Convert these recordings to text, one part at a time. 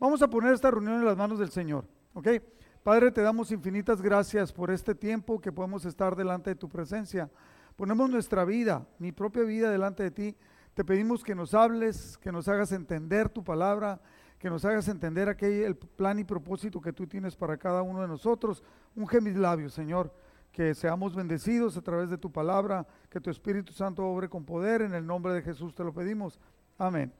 Vamos a poner esta reunión en las manos del Señor, ¿ok? Padre, te damos infinitas gracias por este tiempo que podemos estar delante de tu presencia. Ponemos nuestra vida, mi propia vida delante de ti. Te pedimos que nos hables, que nos hagas entender tu palabra, que nos hagas entender aquel el plan y propósito que tú tienes para cada uno de nosotros. Unge mis labios, Señor, que seamos bendecidos a través de tu palabra, que tu Espíritu Santo obre con poder. En el nombre de Jesús te lo pedimos. Amén.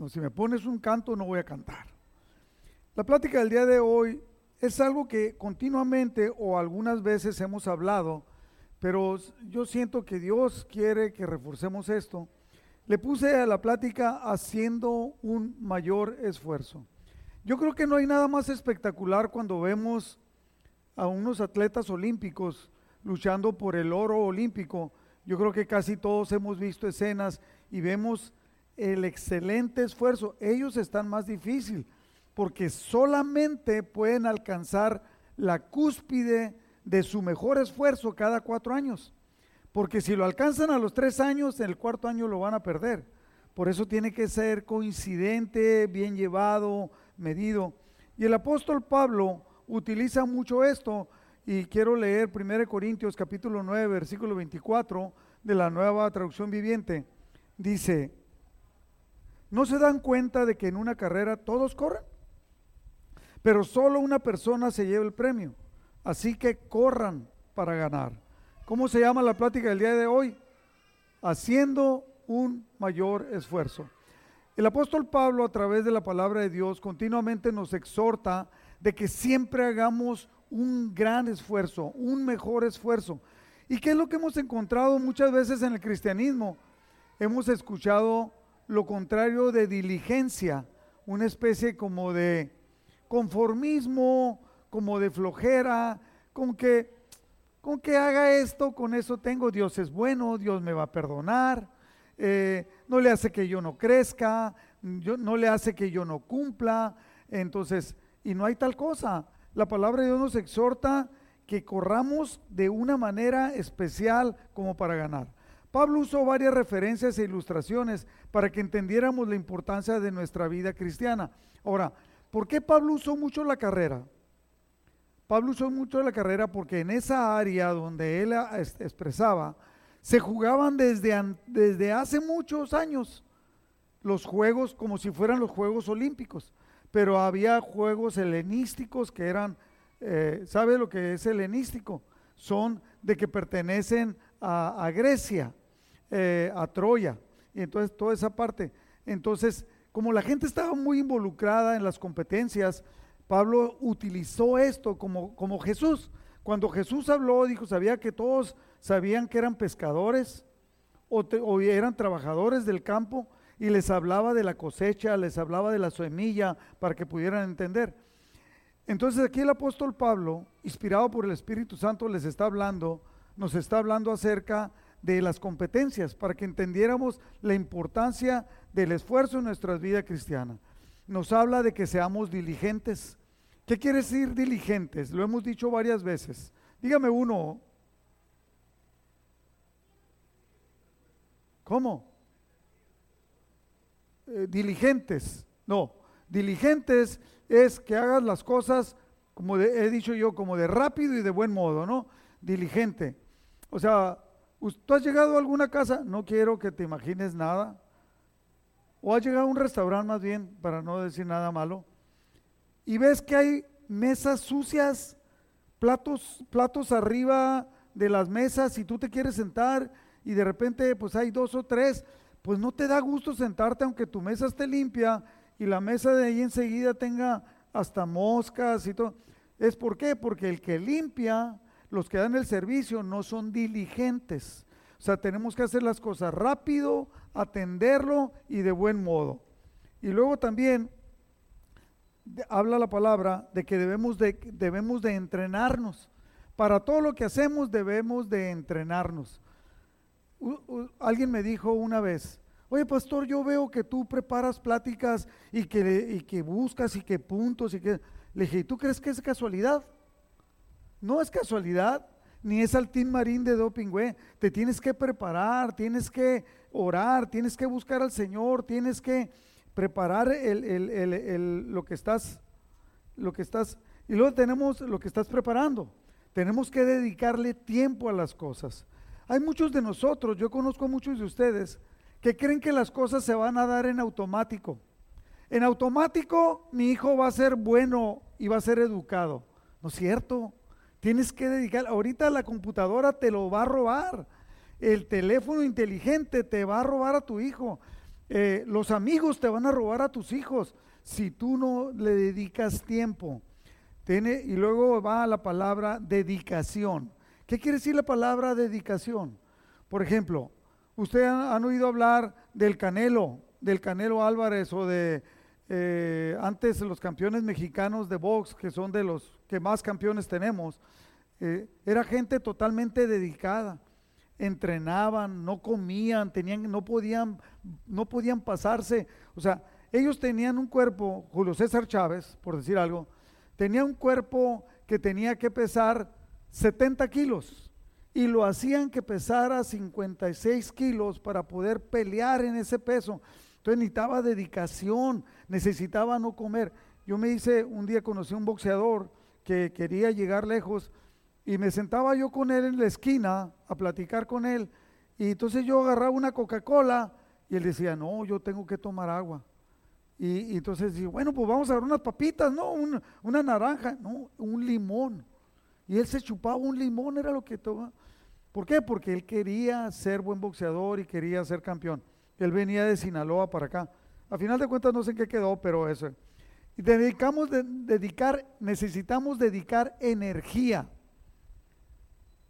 No, si me pones un canto no voy a cantar. La plática del día de hoy es algo que continuamente o algunas veces hemos hablado, pero yo siento que Dios quiere que reforcemos esto. Le puse a la plática haciendo un mayor esfuerzo. Yo creo que no hay nada más espectacular cuando vemos a unos atletas olímpicos luchando por el oro olímpico. Yo creo que casi todos hemos visto escenas y vemos el excelente esfuerzo. Ellos están más difícil porque solamente pueden alcanzar la cúspide de su mejor esfuerzo cada cuatro años. Porque si lo alcanzan a los tres años, en el cuarto año lo van a perder. Por eso tiene que ser coincidente, bien llevado, medido. Y el apóstol Pablo utiliza mucho esto y quiero leer 1 Corintios capítulo 9, versículo 24 de la nueva traducción viviente. Dice, ¿no se dan cuenta de que en una carrera todos corren? Pero solo una persona se lleva el premio. Así que corran para ganar. ¿Cómo se llama la plática del día de hoy? Haciendo un mayor esfuerzo. El apóstol Pablo a través de la palabra de Dios continuamente nos exhorta de que siempre hagamos un gran esfuerzo, un mejor esfuerzo. ¿Y qué es lo que hemos encontrado muchas veces en el cristianismo? Hemos escuchado lo contrario de diligencia, una especie como de conformismo, como de flojera, con que, con que haga esto, con eso tengo, Dios es bueno, Dios me va a perdonar, eh, no le hace que yo no crezca, yo, no le hace que yo no cumpla, entonces, y no hay tal cosa. La palabra de Dios nos exhorta que corramos de una manera especial como para ganar. Pablo usó varias referencias e ilustraciones para que entendiéramos la importancia de nuestra vida cristiana. Ahora, ¿Por qué Pablo usó mucho la carrera? Pablo usó mucho la carrera porque en esa área donde él expresaba, se jugaban desde, desde hace muchos años los juegos como si fueran los Juegos Olímpicos, pero había juegos helenísticos que eran, eh, ¿sabe lo que es helenístico? Son de que pertenecen a, Grecia, eh, a Troya, y entonces toda esa parte. Entonces, como la gente estaba muy involucrada en las competencias, Pablo utilizó esto como, como Jesús. Cuando Jesús habló, dijo, sabía que todos sabían que eran pescadores o, eran trabajadores del campo y les hablaba de la cosecha, les hablaba de la semilla para que pudieran entender. Entonces aquí el apóstol Pablo, inspirado por el Espíritu Santo, les está hablando, nos está hablando acerca de las competencias para que entendiéramos la importancia del esfuerzo en nuestra vida cristiana. Nos habla de que seamos diligentes. ¿Qué quiere decir diligentes? Lo hemos dicho varias veces. Dígame uno. ¿Cómo? Eh, diligentes. No, diligentes es que hagas las cosas, como he dicho yo, como de rápido y de buen modo, ¿no? Diligente. O sea, ¿tú has llegado a alguna casa? No quiero que te imagines nada o has llegado a un restaurante más bien, para no decir nada malo, y ves que hay mesas sucias, platos, platos arriba de las mesas y tú te quieres sentar y de repente pues hay dos o tres, pues no te da gusto sentarte aunque tu mesa esté limpia y la mesa de ahí enseguida tenga hasta moscas y todo. ¿Es por qué? Porque el que limpia, los que dan el servicio no son diligentes. O sea, tenemos que hacer las cosas rápido, atenderlo y de buen modo. Y luego también habla la palabra de que debemos de, debemos de entrenarnos. Para todo lo que hacemos debemos de entrenarnos. alguien me dijo una vez, oye pastor, yo veo que tú preparas pláticas y que, y que buscas y que puntos y que... Le dije, ¿tú crees que es casualidad? No es casualidad. ni es al Team Marín de Doping, güey. Te tienes que preparar, tienes que orar, tienes que buscar al Señor, tienes que preparar lo que estás, lo que estás, y luego tenemos lo que estás preparando. Tenemos que dedicarle tiempo a las cosas. Hay muchos de nosotros, yo conozco a muchos de ustedes, que creen que las cosas se van a dar en automático. En automático mi hijo va a ser bueno y va a ser educado. No es cierto. Tienes que dedicar, ahorita la computadora te lo va a robar. El teléfono inteligente te va a robar a tu hijo. Eh, los amigos te van a robar a tus hijos si tú no le dedicas tiempo. Y luego va la palabra dedicación. ¿Qué quiere decir la palabra dedicación? Por ejemplo, ustedes han, oído hablar del Canelo, del Canelo Álvarez o de eh, antes los campeones mexicanos de box, que son de los que más campeones tenemos. Eh, era gente totalmente dedicada entrenaban, no comían, tenían, no podían, no podían pasarse. O sea, ellos tenían un cuerpo, Julio César Chávez, por decir algo, tenía un cuerpo que tenía que pesar 70 kilos y lo hacían que pesara 56 kilos para poder pelear en ese peso. Entonces necesitaba dedicación, necesitaba no comer. Yo me hice, un día conocí a un boxeador que quería llegar lejos y me sentaba yo con él en la esquina a platicar con él. Y entonces yo agarraba una Coca-Cola y él decía, no, yo tengo que tomar agua. Y, entonces digo, bueno, pues vamos a dar unas papitas, no, una, naranja, no, un limón. Y él se chupaba un limón, era lo que tomaba. ¿Por qué? Porque él quería ser buen boxeador y quería ser campeón. Él venía de Sinaloa para acá. A final de cuentas no sé en qué quedó, pero eso. Y dedicamos de, dedicar, necesitamos dedicar energía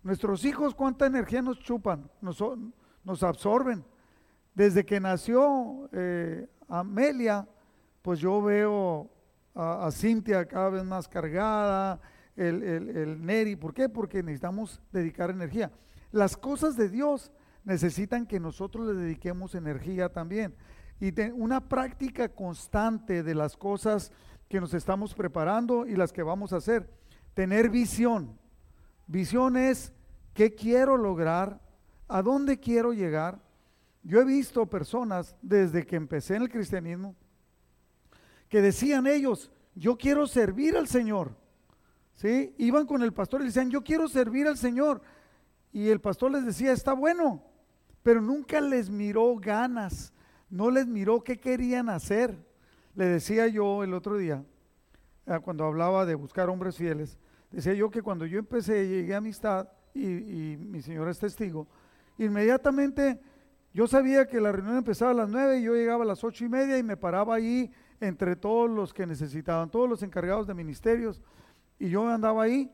Nuestros hijos, ¿cuánta energía nos chupan? Nos, absorben. Desde que nació eh, Amelia, pues yo veo a, Cintia cada vez más cargada, el, Neri. ¿Por qué? Porque necesitamos dedicar energía. Las cosas de Dios necesitan que nosotros le dediquemos energía también. Y una práctica constante de las cosas que nos estamos preparando y las que vamos a hacer. Tener visión. Visión es qué quiero lograr, a dónde quiero llegar. Yo he visto personas desde que empecé en el cristianismo que decían ellos, yo quiero servir al Señor. ¿Sí? Iban con el pastor y le decían, yo quiero servir al Señor. Y el pastor les decía, está bueno, pero nunca les miró ganas, no les miró qué querían hacer. Le decía yo el otro día, ah, cuando hablaba de buscar hombres fieles, Decía yo que cuando yo empecé, llegué a amistad, y, mi señora es testigo, inmediatamente yo sabía que la reunión empezaba a las nueve y yo llegaba a las ocho y media y me paraba ahí entre todos los que necesitaban, todos los encargados de ministerios, y yo andaba ahí,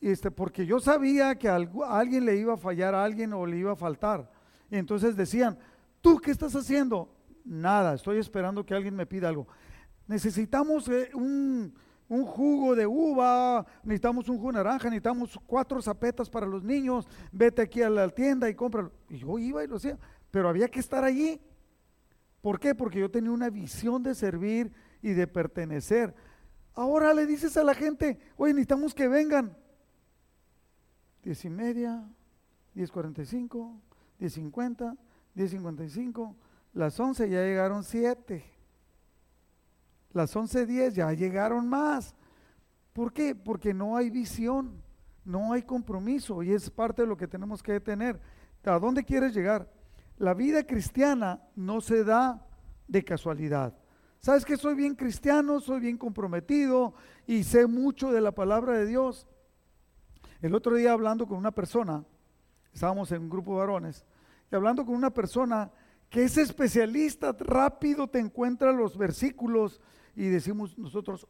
este, porque yo sabía que a alguien le iba a fallar a alguien o le iba a faltar. Y entonces decían, ¿tú qué estás haciendo? Nada, estoy esperando que alguien me pida algo. Necesitamos eh, un, un jugo de uva, necesitamos un jugo de naranja, necesitamos cuatro zapetas para los niños, vete aquí a la tienda y cómpralo. Y yo iba y lo hacía, pero había que estar allí. ¿Por qué? Porque yo tenía una visión de servir y de pertenecer. Ahora le dices a la gente, oye, necesitamos que vengan. Diez y media, diez cuarenta y cinco, diez cincuenta, diez cincuenta y cinco, las once ya llegaron siete las 11.10 ya llegaron más. ¿Por qué? Porque no hay visión, no hay compromiso y es parte de lo que tenemos que tener. ¿A dónde quieres llegar? La vida cristiana no se da de casualidad. ¿Sabes que soy bien cristiano, soy bien comprometido y sé mucho de la palabra de Dios? El otro día hablando con una persona, estábamos en un grupo de varones, y hablando con una persona que es especialista, rápido te encuentra los versículos y decimos nosotros,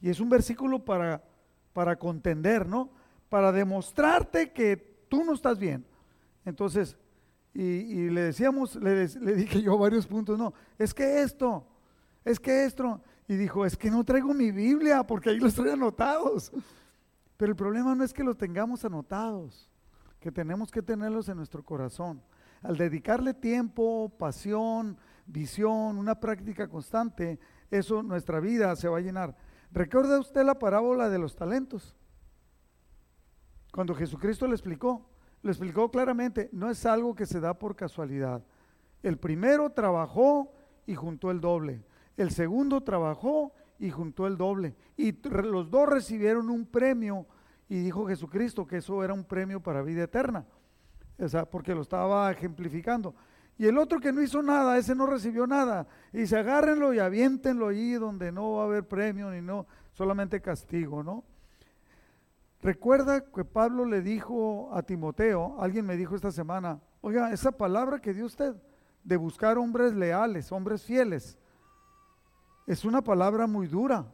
y es un versículo para, para contender, ¿no? Para demostrarte que tú no estás bien. Entonces, y, le decíamos, le, le, dije yo varios puntos, no, es que esto, es que esto, y dijo, es que no traigo mi Biblia porque ahí los traigo anotados. Pero el problema no es que los tengamos anotados, que tenemos que tenerlos en nuestro corazón. Al dedicarle tiempo, pasión, visión, una práctica constante, eso nuestra vida se va a llenar. ¿Recuerda usted la parábola de los talentos? Cuando Jesucristo le explicó, le explicó claramente, no es algo que se da por casualidad. El primero trabajó y juntó el doble. El segundo trabajó y juntó el doble. Y los dos recibieron un premio y dijo Jesucristo que eso era un premio para vida eterna. O sea, porque lo estaba ejemplificando. Y el otro que no hizo nada, ese no recibió nada. Y se agárrenlo y aviéntenlo allí donde no va a haber premio ni no, solamente castigo, ¿no? Recuerda que Pablo le dijo a Timoteo, alguien me dijo esta semana, oiga, esa palabra que dio usted de buscar hombres leales, hombres fieles, es una palabra muy dura.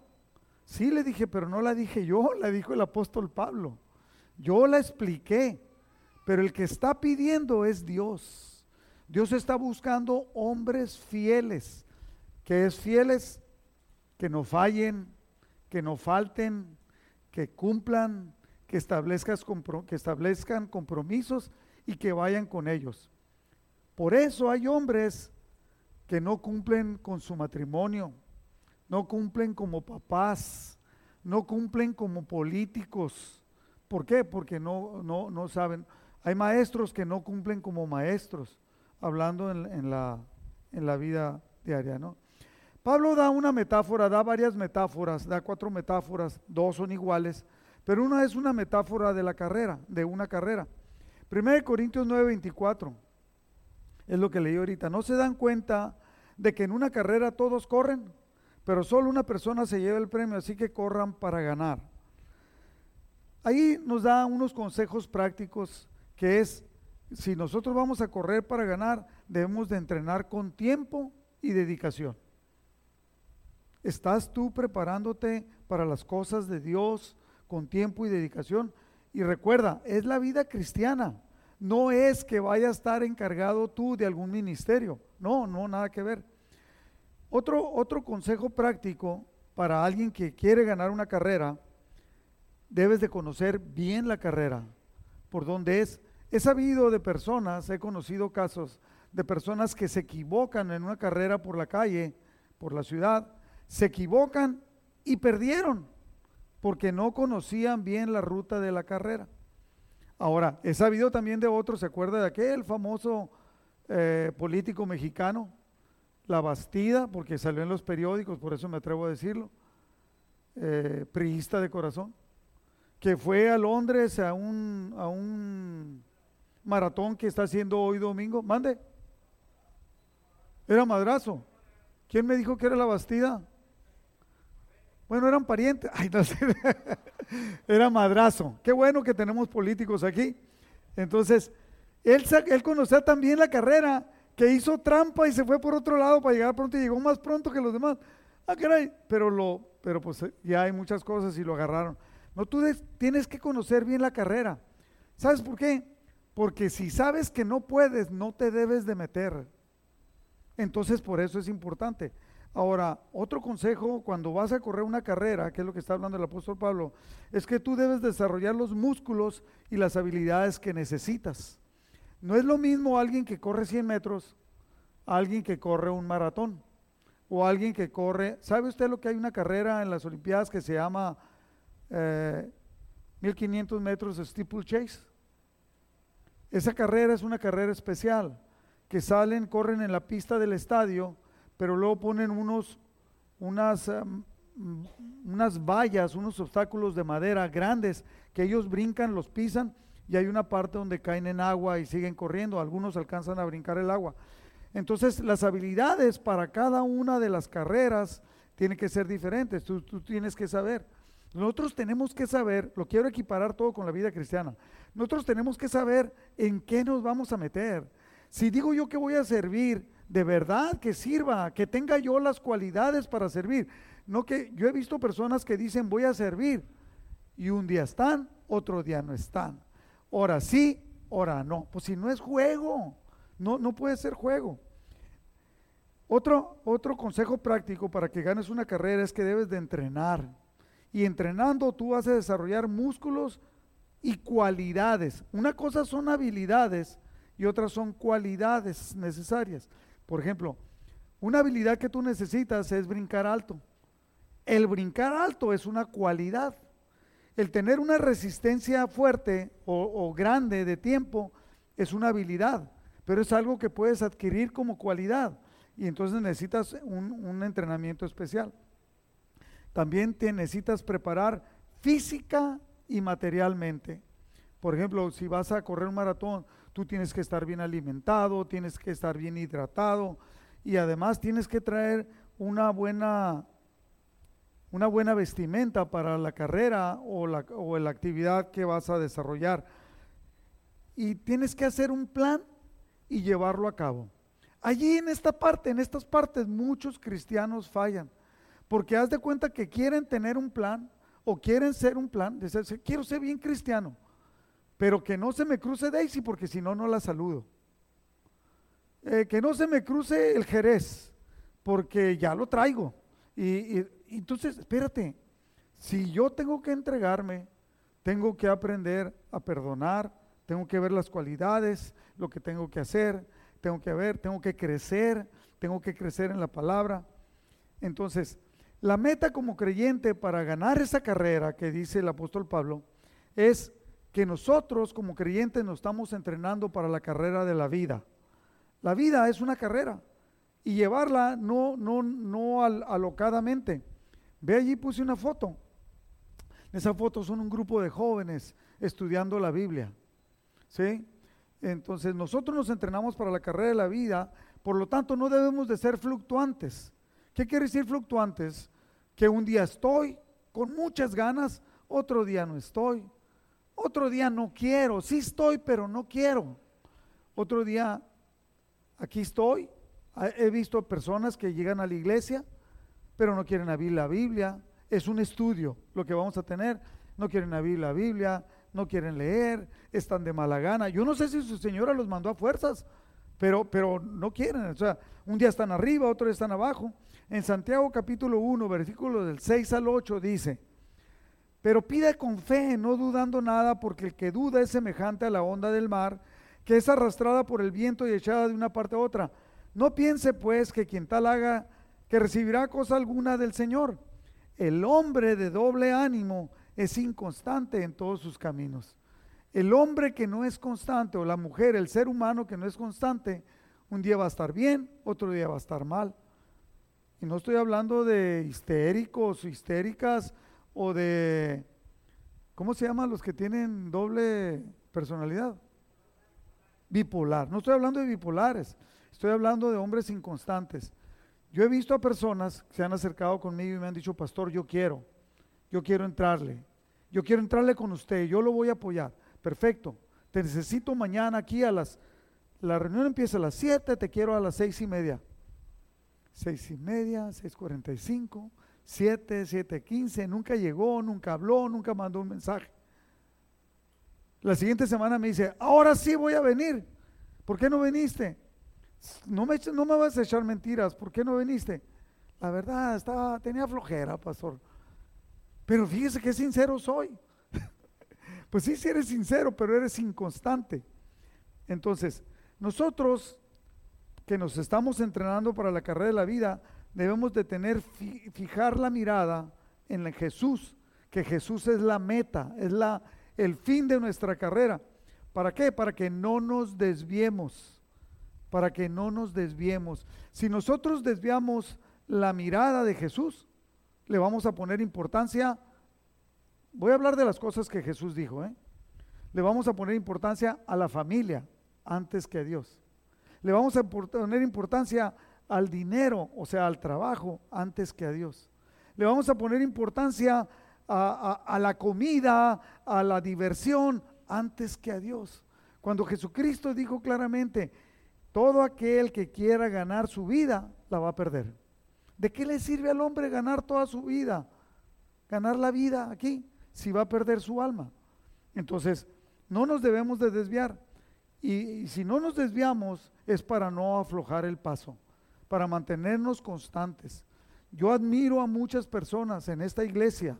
Sí, le dije, pero no la dije yo, la dijo el apóstol Pablo. Yo la expliqué, pero el que está pidiendo es Dios. Dios está buscando hombres fieles, que es fieles, que no fallen, que no falten, que cumplan, que que establezcan compromisos y que vayan con ellos. Por eso hay hombres que no cumplen con su matrimonio, no cumplen como papás, no cumplen como políticos. ¿Por qué? Porque no, no, no saben. Hay maestros que no cumplen como maestros, hablando en, la, en la vida diaria, ¿no? Pablo da una metáfora, da varias metáforas, da cuatro metáforas, dos son iguales, pero una es una metáfora de la carrera, de una carrera. 1 Corintios 9:24 es lo que leí ahorita. ¿No se dan cuenta de que en una carrera todos corren? Pero solo una persona se lleva el premio, así que corran para ganar. Ahí nos da unos consejos prácticos que es, si nosotros vamos a correr para ganar, debemos de entrenar con tiempo y dedicación. ¿Estás tú preparándote para las cosas de Dios con tiempo y dedicación? Y recuerda, es la vida cristiana. No es que vaya a estar encargado tú de algún ministerio. No, no, nada que ver. Otro, otro consejo práctico para alguien que quiere ganar una carrera, debes de conocer bien la carrera, por dónde es. He sabido de personas, he conocido casos de personas que se equivocan en una carrera por la calle, por la ciudad, se equivocan y perdieron porque no conocían bien la ruta de la carrera. Ahora, he sabido también de otros, ¿se acuerda de aquel famoso eh, político mexicano la Bastida, porque salió en los periódicos, por eso me atrevo a decirlo, eh, priista de corazón, que fue a Londres a un, a un maratón que está haciendo hoy domingo. Mande. Era madrazo. ¿Quién me dijo que era la Bastida? Bueno, eran parientes. Ay, no sé. era madrazo. Qué bueno que tenemos políticos aquí. Entonces, él, él conocía también la carrera que hizo trampa y se fue por otro lado para llegar pronto y llegó más pronto que los demás. Ah, caray, pero lo, pero pues ya hay muchas cosas y lo agarraron. No, tú tienes que conocer bien la carrera. ¿Sabes por qué? Porque si sabes que no puedes, no te debes de meter. Entonces por eso es importante. Ahora, otro consejo cuando vas a correr una carrera, que es lo que está hablando el apóstol Pablo, es que tú debes desarrollar los músculos y las habilidades que necesitas. No es lo mismo alguien que corre 100 metros, alguien que corre un maratón o alguien que corre. ¿Sabe usted lo que hay una carrera en las Olimpiadas que se llama 1500 eh, metros steeple chase? Esa carrera es una carrera especial, que salen, corren en la pista del estadio, pero luego ponen unos, unas, em, unas vallas, unos obstáculos de madera grandes que ellos brincan, los pisan y hay una parte donde caen en agua y siguen corriendo, algunos alcanzan a brincar el agua. Entonces las habilidades para cada una de las carreras tienen que ser diferentes, tú, tienes que saber. Nosotros tenemos que saber, lo quiero equiparar todo con la vida cristiana, nosotros tenemos que saber en qué nos vamos a meter. Si digo yo que voy a servir, de verdad que sirva, que tenga yo las cualidades para servir. No que yo he visto personas que dicen voy a servir y un día están, otro día no están. Ahora sí, ahora no. Pues si no es juego, no, no puede ser juego. Otro, otro consejo práctico para que ganes una carrera es que debes de entrenar. Y entrenando tú vas a desarrollar músculos y cualidades. Una cosa son habilidades y otras son cualidades necesarias. Por ejemplo, una habilidad que tú necesitas es brincar alto. El brincar alto es una cualidad. El tener una resistencia fuerte o, grande de tiempo es una habilidad, pero es algo que puedes adquirir como cualidad y entonces necesitas un, entrenamiento especial. También te necesitas preparar física y materialmente. Por ejemplo, si vas a correr un maratón, tú tienes que estar bien alimentado, tienes que estar bien hidratado y además tienes que traer una buena una buena vestimenta para la carrera o la, o la actividad que vas a desarrollar. Y tienes que hacer un plan y llevarlo a cabo. Allí en esta parte, en estas partes, muchos cristianos fallan. Porque haz de cuenta que quieren tener un plan o quieren ser un plan. De quiero ser bien cristiano, pero que no se me cruce Daisy porque si no, no la saludo. Eh, que no se me cruce el Jerez porque ya lo traigo. y, entonces, espérate, si yo tengo que entregarme, tengo que aprender a perdonar, tengo que ver las cualidades, lo que tengo que hacer, tengo que ver, tengo que crecer, tengo que crecer en la palabra. Entonces, la meta como creyente para ganar esa carrera que dice el apóstol Pablo es que nosotros como creyentes nos estamos entrenando para la carrera de la vida. La vida es una carrera y llevarla no, no, no alocadamente. Ve allí, puse una foto. Esa foto son un grupo de jóvenes estudiando la Biblia. ¿Sí? Entonces nosotros nos entrenamos para la carrera de la vida, por lo tanto no debemos de ser fluctuantes. ¿Qué quiere decir fluctuantes? Que un día estoy con muchas ganas, otro día no estoy, otro día no quiero, sí estoy, pero no quiero. Otro día aquí estoy. He visto personas que llegan a la iglesia pero no quieren abrir la Biblia. Es un estudio lo que vamos a tener. No quieren abrir la Biblia, no quieren leer, están de mala gana. Yo no sé si su señora los mandó a fuerzas, pero, pero no quieren. O sea, un día están arriba, otro día están abajo. En Santiago capítulo 1, versículo del 6 al 8 dice, pero pide con fe, no dudando nada, porque el que duda es semejante a la onda del mar, que es arrastrada por el viento y echada de una parte a otra. No piense pues que quien tal haga que recibirá cosa alguna del Señor. El hombre de doble ánimo es inconstante en todos sus caminos. El hombre que no es constante, o la mujer, el ser humano que no es constante, un día va a estar bien, otro día va a estar mal. Y no estoy hablando de histéricos o histéricas o de, ¿cómo se llaman los que tienen doble personalidad? Bipolar. No estoy hablando de bipolares, estoy hablando de hombres inconstantes. Yo he visto a personas que se han acercado conmigo y me han dicho, pastor, yo quiero, yo quiero entrarle, yo quiero entrarle con usted, yo lo voy a apoyar. Perfecto, te necesito mañana aquí a las, la reunión empieza a las 7, te quiero a las seis y media. Seis y media, 6.45, 7, 7.15, nunca llegó, nunca habló, nunca mandó un mensaje. La siguiente semana me dice, ahora sí voy a venir. ¿Por qué no viniste? No me, no me vas a echar mentiras, ¿por qué no viniste? La verdad, estaba, tenía flojera, pastor. Pero fíjese qué sincero soy. pues sí, sí eres sincero, pero eres inconstante. Entonces, nosotros que nos estamos entrenando para la carrera de la vida, debemos de tener, fijar la mirada en Jesús, que Jesús es la meta, es la, el fin de nuestra carrera. ¿Para qué? Para que no nos desviemos para que no nos desviemos. Si nosotros desviamos la mirada de Jesús, le vamos a poner importancia. Voy a hablar de las cosas que Jesús dijo. ¿eh? Le vamos a poner importancia a la familia antes que a Dios. Le vamos a poner importancia al dinero, o sea, al trabajo, antes que a Dios. Le vamos a poner importancia a, a la comida, a la diversión, antes que a Dios. Cuando Jesucristo dijo claramente, todo aquel que quiera ganar su vida, la va a perder. ¿De qué le sirve al hombre ganar toda su vida? Ganar la vida aquí, si va a perder su alma. Entonces, no nos debemos de desviar. Y, si no nos desviamos es para no aflojar el paso, para mantenernos constantes. Yo admiro a muchas personas en esta iglesia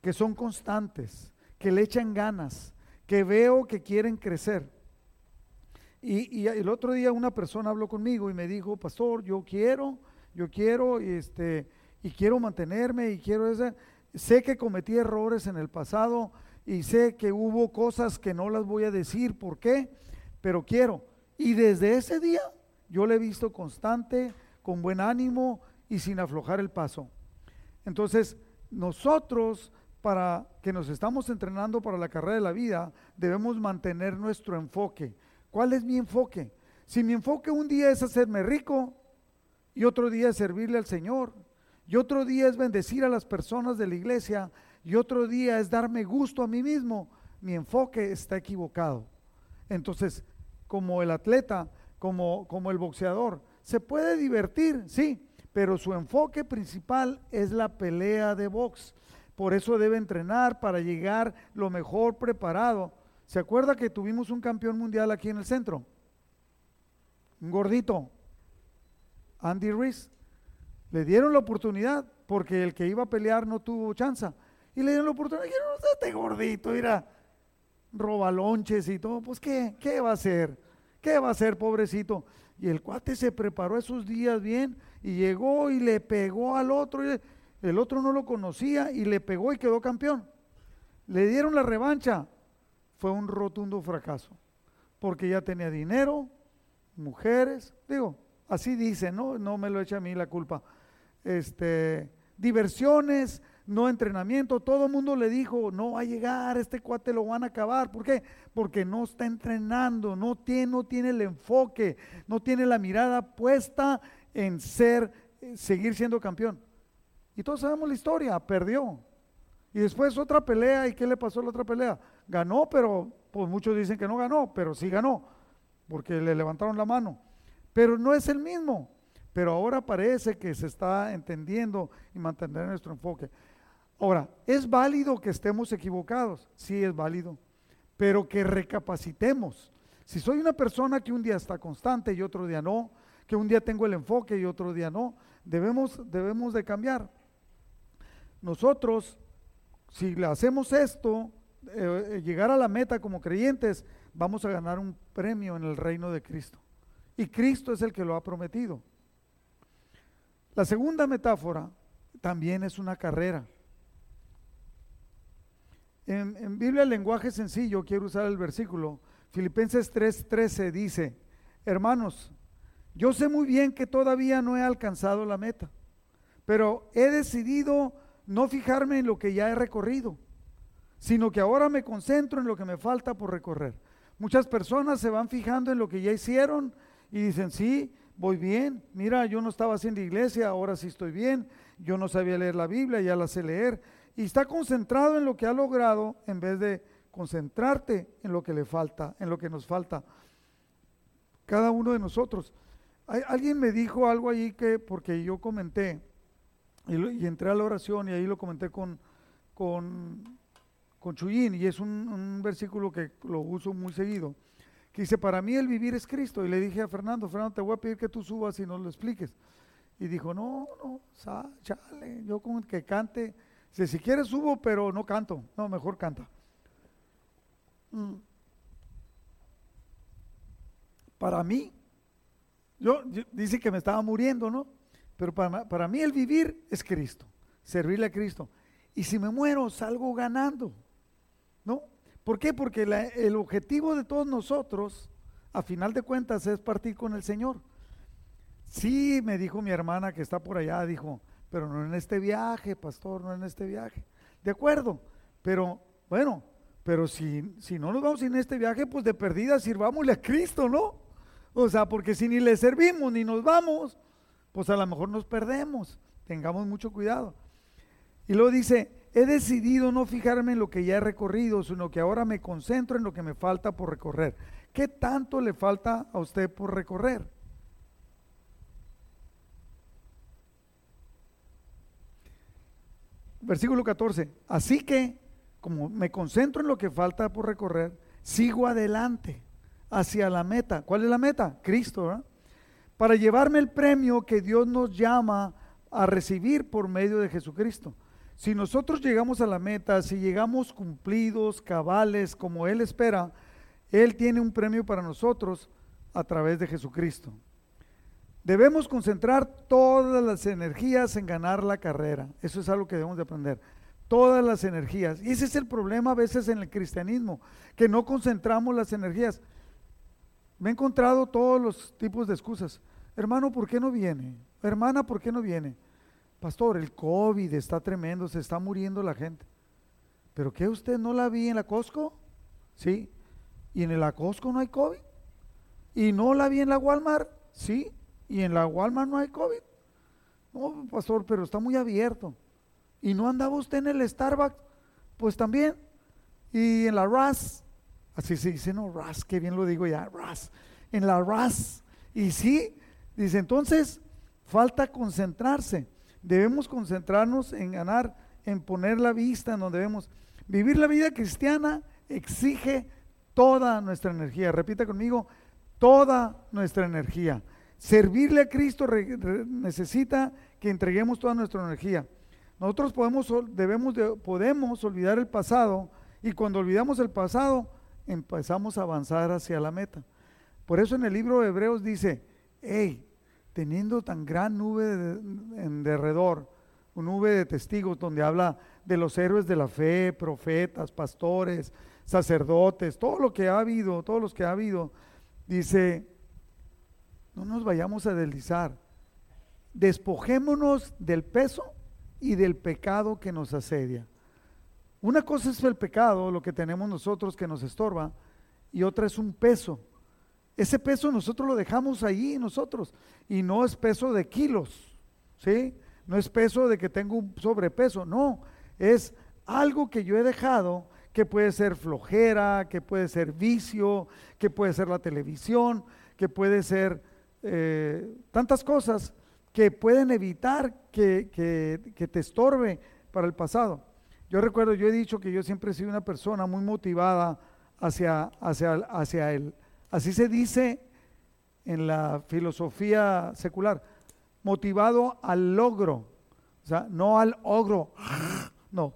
que son constantes, que le echan ganas, que veo que quieren crecer. Y, el otro día una persona habló conmigo y me dijo, pastor, yo quiero, yo quiero, este, y quiero mantenerme y quiero ese. sé que cometí errores en el pasado y sé que hubo cosas que no las voy a decir, ¿por qué? Pero quiero. Y desde ese día yo le he visto constante, con buen ánimo y sin aflojar el paso. Entonces, nosotros, para que nos estamos entrenando para la carrera de la vida, debemos mantener nuestro enfoque. ¿Cuál es mi enfoque? Si mi enfoque un día es hacerme rico y otro día es servirle al Señor y otro día es bendecir a las personas de la iglesia y otro día es darme gusto a mí mismo, mi enfoque está equivocado. Entonces, como el atleta, como, como el boxeador, se puede divertir, sí, pero su enfoque principal es la pelea de box. Por eso debe entrenar para llegar lo mejor preparado. ¿Se acuerda que tuvimos un campeón mundial aquí en el centro? Un gordito, Andy Reese. Le dieron la oportunidad porque el que iba a pelear no tuvo chance. Y le dieron la oportunidad. Dijeron, este gordito, mira, robalonches y todo. Pues, ¿qué? ¿Qué va a hacer? ¿Qué va a hacer, pobrecito? Y el cuate se preparó esos días bien y llegó y le pegó al otro. el otro no lo conocía y le pegó y quedó campeón. Le dieron la revancha. Fue un rotundo fracaso. Porque ya tenía dinero, mujeres, digo, así dice, ¿no? No me lo echa a mí la culpa. Este, diversiones, no entrenamiento. Todo el mundo le dijo, no va a llegar, este cuate lo van a acabar. ¿Por qué? Porque no está entrenando, no tiene, no tiene el enfoque, no tiene la mirada puesta en ser, eh, seguir siendo campeón. Y todos sabemos la historia, perdió. Y después otra pelea, ¿y qué le pasó a la otra pelea? Ganó, pero pues muchos dicen que no ganó, pero sí ganó, porque le levantaron la mano. Pero no es el mismo. Pero ahora parece que se está entendiendo y mantener nuestro enfoque. Ahora, ¿es válido que estemos equivocados? Sí, es válido, pero que recapacitemos. Si soy una persona que un día está constante y otro día no, que un día tengo el enfoque y otro día no, debemos, debemos de cambiar. Nosotros, si hacemos esto, eh, eh, llegar a la meta como creyentes, vamos a ganar un premio en el reino de Cristo. Y Cristo es el que lo ha prometido. La segunda metáfora también es una carrera. En, Biblia, el lenguaje sencillo, quiero usar el versículo. Filipenses 3:13 dice, hermanos, yo sé muy bien que todavía no he alcanzado la meta, pero he decidido no fijarme en lo que ya he recorrido, sino que ahora me concentro en lo que me falta por recorrer. Muchas personas se van fijando en lo que ya hicieron y dicen, sí, voy bien, mira, yo no estaba haciendo iglesia, ahora sí estoy bien, yo no sabía leer la Biblia, ya la sé leer, y está concentrado en lo que ha logrado en vez de concentrarte en lo que le falta, en lo que nos falta. Cada uno de nosotros. alguien me dijo algo allí que, porque yo comenté, y, entré a la oración y ahí lo comenté con, con, con Chuyín, y es un, un, versículo que lo uso muy seguido, que dice, para mí el vivir es Cristo. Y le dije a Fernando, Fernando, te voy a pedir que tú subas y nos lo expliques. Y dijo, no, no, chale, yo con que cante si quieres subo, pero no canto. No, mejor canta. Mm. Para mí, yo, dice que me estaba muriendo, ¿no? Pero para, para mí el vivir es Cristo, servirle a Cristo. Y si me muero, salgo ganando, ¿no? ¿Por qué? Porque el objetivo de todos nosotros, a final de cuentas, es partir con el Señor. Sí, me dijo mi hermana que está por allá, dijo, pero no en este viaje, pastor, no en este viaje. De acuerdo, pero bueno, pero si, si no nos vamos en este viaje, pues de perdida sirvámosle a Cristo, ¿no? O sea, porque si ni le servimos ni nos vamos, pues a lo mejor nos perdemos. Tengamos mucho cuidado. Y luego dice, he decidido no fijarme en lo que ya he recorrido, sino que ahora me concentro en lo que me falta por recorrer. ¿Qué tanto le falta a usted por recorrer? versículo 14. Así que, como me concentro en lo que falta por recorrer, sigo adelante hacia la meta. ¿Cuál es la meta? Cristo, Para llevarme el premio que Dios nos llama a recibir por medio de Jesucristo. Si nosotros llegamos a la meta, si llegamos cumplidos, cabales, como Él espera, Él tiene un premio para nosotros a través de Jesucristo. Debemos concentrar todas las energías en ganar la carrera. Eso es algo que debemos de aprender. todas las energías. Y ese es el problema a veces en el cristianismo, que no concentramos las energías. Me he encontrado todos los tipos de excusas. Hermano, ¿por qué no viene? Hermana, ¿por qué no viene? Pastor, el COVID está tremendo, se está muriendo la gente. ¿Pero qué usted no la vi en la Costco? Sí. ¿Y en la Costco no hay COVID? ¿Y no la vi en la Walmart? Sí. ¿Y en la Walmart no hay COVID? No, pastor, pero está muy abierto. ¿Y no andaba usted en el Starbucks? Pues también. ¿Y en la RAS? Así se dice, no, RAS, qué bien lo digo ya, RAS. En la RAS. Y sí, dice, entonces falta concentrarse. Debemos concentrarnos en ganar, en poner la vista en donde debemos. Vivir la vida cristiana exige toda nuestra energía. Repita conmigo, toda nuestra energía. Servirle a Cristo necesita que entreguemos toda nuestra energía. Nosotros podemos, debemos podemos olvidar el pasado y cuando olvidamos el pasado empezamos a avanzar hacia la meta. Por eso en el libro de Hebreos dice, hey, teniendo tan gran nube en derredor, una nube de testigos donde habla de los héroes de la fe, profetas, pastores, sacerdotes, todo lo que ha habido, todos los que ha habido, dice, no nos vayamos a deslizar, despojémonos del peso y del pecado que nos asedia. Una cosa es el pecado, lo que tenemos nosotros que nos estorba, y otra es un peso. Ese peso nosotros lo dejamos ahí nosotros, y no es peso de kilos, ¿sí? No es peso de que tengo un sobrepeso, no, es algo que yo he dejado que puede ser flojera, que puede ser vicio, que puede ser la televisión, que puede ser eh, tantas cosas que pueden evitar que, que, te estorbe para el pasado. Yo recuerdo, yo he dicho que yo siempre he sido una persona muy motivada hacia, hacia, hacia él. Así se dice en la filosofía secular, motivado al logro, o sea, no al ogro, no,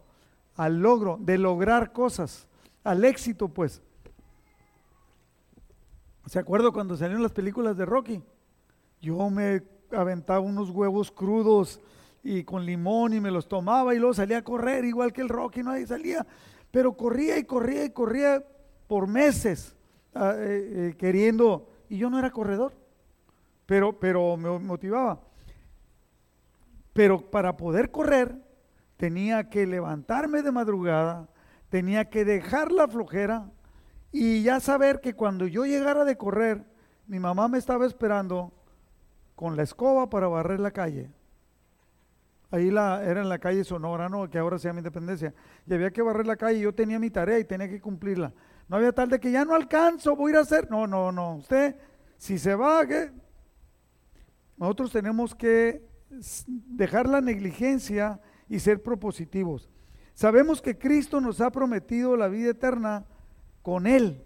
al logro de lograr cosas, al éxito, pues. ¿Se acuerdo cuando salieron las películas de Rocky? Yo me aventaba unos huevos crudos y con limón y me los tomaba y luego salía a correr igual que el Rocky, no ahí salía, pero corría y corría y corría por meses ah, eh, eh, queriendo y yo no era corredor, pero pero me motivaba. Pero para poder correr tenía que levantarme de madrugada, tenía que dejar la flojera y ya saber que cuando yo llegara de correr, mi mamá me estaba esperando con la escoba para barrer la calle. Ahí la, era en la calle Sonora, ¿no? que ahora se llama Independencia. Y había que barrer la calle yo tenía mi tarea y tenía que cumplirla. No había tal de que ya no alcanzo, voy a ir a hacer. No, no, no. Usted, si se va, ¿qué? nosotros tenemos que dejar la negligencia y ser propositivos. Sabemos que Cristo nos ha prometido la vida eterna con Él,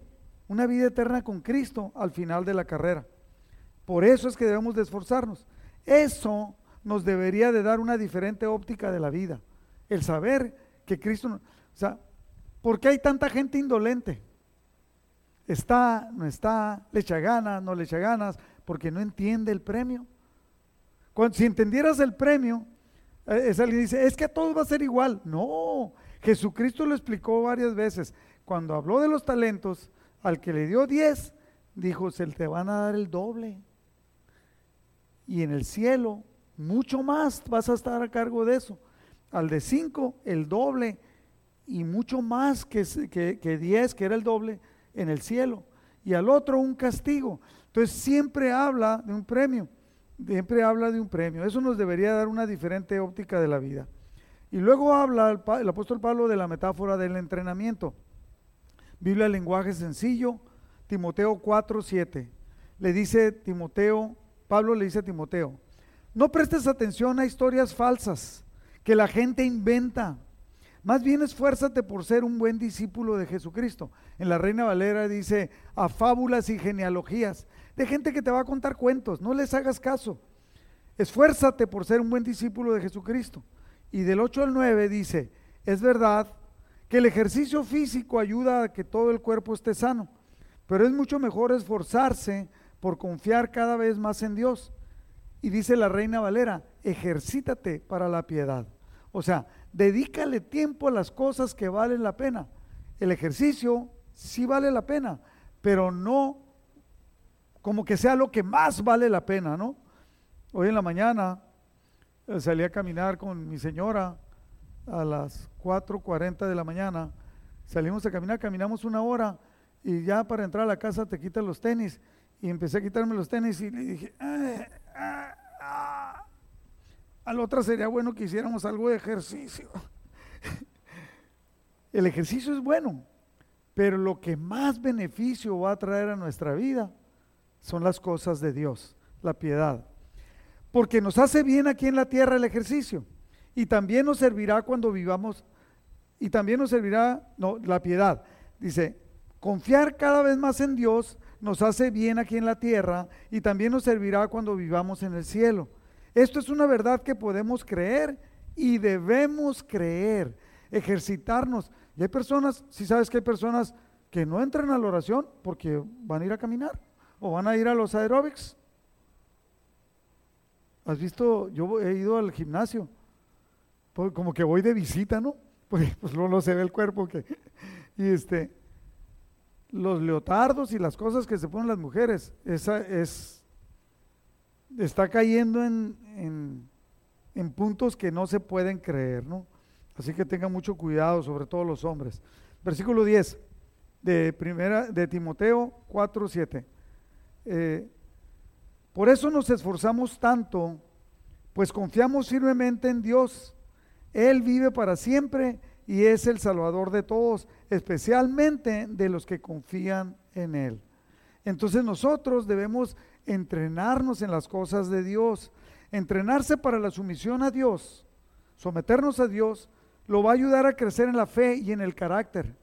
una vida eterna con Cristo al final de la carrera. Por eso es que debemos de esforzarnos. Eso nos debería de dar una diferente óptica de la vida. El saber que Cristo, o sea, ¿por qué hay tanta gente indolente? Está, no está, le echa ganas, no le echa ganas, porque no entiende el premio. Cuando, si entendieras el premio, eh, es alguien dice, es que todo va a ser igual. No, Jesucristo lo explicó varias veces. Cuando habló de los talentos, al que le dio 10, dijo, se te van a dar el doble. Y en el cielo, mucho más vas a estar a cargo de eso. Al de 5, el doble. Y mucho más que 10, que, que, que era el doble, en el cielo. Y al otro un castigo. Entonces siempre habla de un premio siempre habla de un premio. Eso nos debería dar una diferente óptica de la vida. Y luego habla el, apóstol Pablo de la metáfora del entrenamiento. Biblia, lenguaje sencillo, Timoteo 4, 7. Le dice Timoteo, Pablo le dice a Timoteo, no prestes atención a historias falsas que la gente inventa. Más bien esfuérzate por ser un buen discípulo de Jesucristo. En la Reina Valera dice a fábulas y genealogías de gente que te va a contar cuentos, no les hagas caso. Esfuérzate por ser un buen discípulo de Jesucristo. Y del 8 al 9 dice, es verdad que el ejercicio físico ayuda a que todo el cuerpo esté sano, pero es mucho mejor esforzarse por confiar cada vez más en Dios. Y dice la reina Valera, ejercítate para la piedad. O sea, dedícale tiempo a las cosas que valen la pena. El ejercicio sí vale la pena, pero no como que sea lo que más vale la pena, ¿no? Hoy en la mañana eh, salí a caminar con mi señora a las 4.40 de la mañana. Salimos a caminar, caminamos una hora y ya para entrar a la casa te quitan los tenis. Y empecé a quitarme los tenis y le dije, ah, ah". a la otra sería bueno que hiciéramos algo de ejercicio. El ejercicio es bueno, pero lo que más beneficio va a traer a nuestra vida son las cosas de Dios, la piedad. Porque nos hace bien aquí en la tierra el ejercicio y también nos servirá cuando vivamos y también nos servirá la piedad. Dice, confiar cada vez más en Dios nos hace bien aquí en la tierra y también nos servirá cuando vivamos en el cielo. Esto es una verdad que podemos creer y debemos creer, ejercitarnos. Y hay personas, si sabes que hay personas que no entran a la oración porque van a ir a caminar o van a ir a los aeróbics. ¿Has visto? Yo he ido al gimnasio, pues como que voy de visita, ¿no? Pues, pues no, se ve el cuerpo que... Y este, los leotardos y las cosas que se ponen las mujeres, esa es, está cayendo en, en, puntos que no se pueden creer, ¿no? Así que tengan mucho cuidado, sobre todo los hombres. Versículo 10 de, primera, de Timoteo 4, 7. Eh, por eso nos esforzamos tanto, pues confiamos firmemente en Dios. Él vive para siempre y es el Salvador de todos, especialmente de los que confían en Él. Entonces nosotros debemos entrenarnos en las cosas de Dios, entrenarse para la sumisión a Dios, someternos a Dios, lo va a ayudar a crecer en la fe y en el carácter.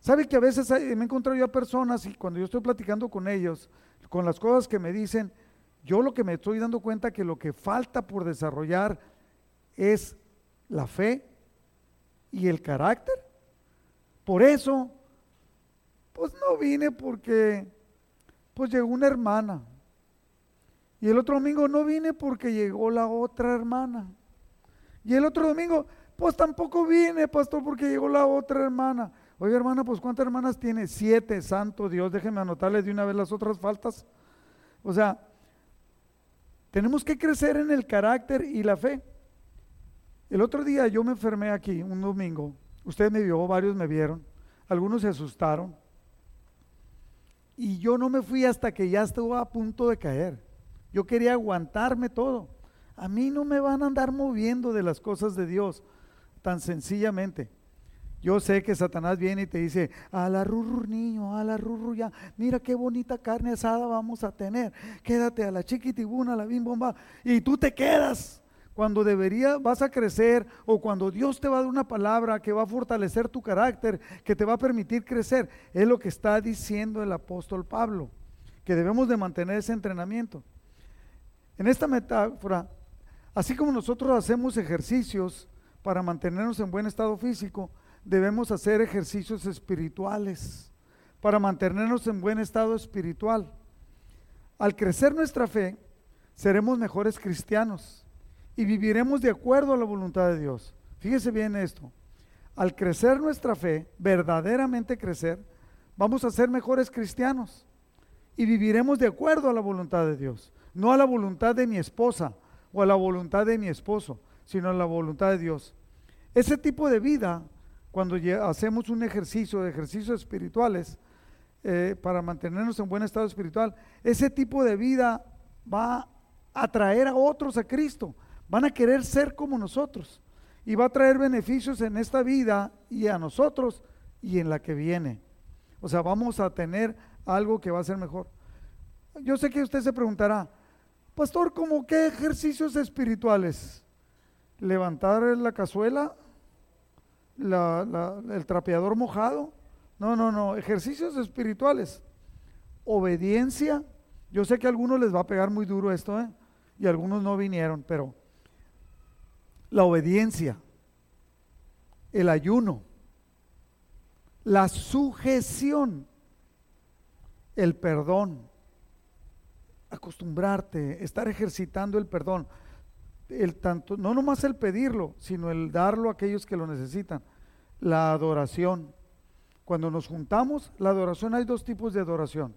¿Sabe que a veces me he encontrado yo a personas y cuando yo estoy platicando con ellos, con las cosas que me dicen, yo lo que me estoy dando cuenta que lo que falta por desarrollar es la fe y el carácter. Por eso, pues no vine porque pues llegó una hermana. Y el otro domingo no vine porque llegó la otra hermana. Y el otro domingo, pues tampoco vine, pastor, porque llegó la otra hermana. Oye, hermana, pues ¿cuántas hermanas tiene? Siete, santo Dios. Déjeme anotarle de una vez las otras faltas. O sea, tenemos que crecer en el carácter y la fe. El otro día yo me enfermé aquí, un domingo. Usted me vio, varios me vieron. Algunos se asustaron. Y yo no me fui hasta que ya estuvo a punto de caer. Yo quería aguantarme todo. A mí no me van a andar moviendo de las cosas de Dios tan sencillamente. Yo sé que Satanás viene y te dice, a la rurru niño, a la rurru ya, mira qué bonita carne asada vamos a tener, quédate a la chiquitibuna, a la bim bomba, y tú te quedas cuando debería, vas a crecer o cuando Dios te va a dar una palabra que va a fortalecer tu carácter, que te va a permitir crecer. Es lo que está diciendo el apóstol Pablo, que debemos de mantener ese entrenamiento. En esta metáfora, así como nosotros hacemos ejercicios para mantenernos en buen estado físico, debemos hacer ejercicios espirituales para mantenernos en buen estado espiritual. Al crecer nuestra fe, seremos mejores cristianos y viviremos de acuerdo a la voluntad de Dios. Fíjese bien esto. Al crecer nuestra fe, verdaderamente crecer, vamos a ser mejores cristianos y viviremos de acuerdo a la voluntad de Dios, no a la voluntad de mi esposa o a la voluntad de mi esposo, sino a la voluntad de Dios. Ese tipo de vida cuando hacemos un ejercicio de ejercicios espirituales eh, para mantenernos en buen estado espiritual, ese tipo de vida va a atraer a otros a Cristo, van a querer ser como nosotros y va a traer beneficios en esta vida y a nosotros y en la que viene. O sea, vamos a tener algo que va a ser mejor. Yo sé que usted se preguntará, pastor, ¿cómo qué ejercicios espirituales? ¿Levantar la cazuela? el trapeador mojado. No, no, no, ejercicios espirituales. Obediencia. Yo sé que a algunos les va a pegar muy duro esto, ¿eh? y algunos no vinieron, pero la obediencia, el ayuno, la sujeción, el perdón, acostumbrarte, estar ejercitando el perdón. el tanto, no nomás el pedirlo, sino el darlo a aquellos que lo necesitan. La adoración. Cuando nos juntamos, la adoración, hay dos tipos de adoración.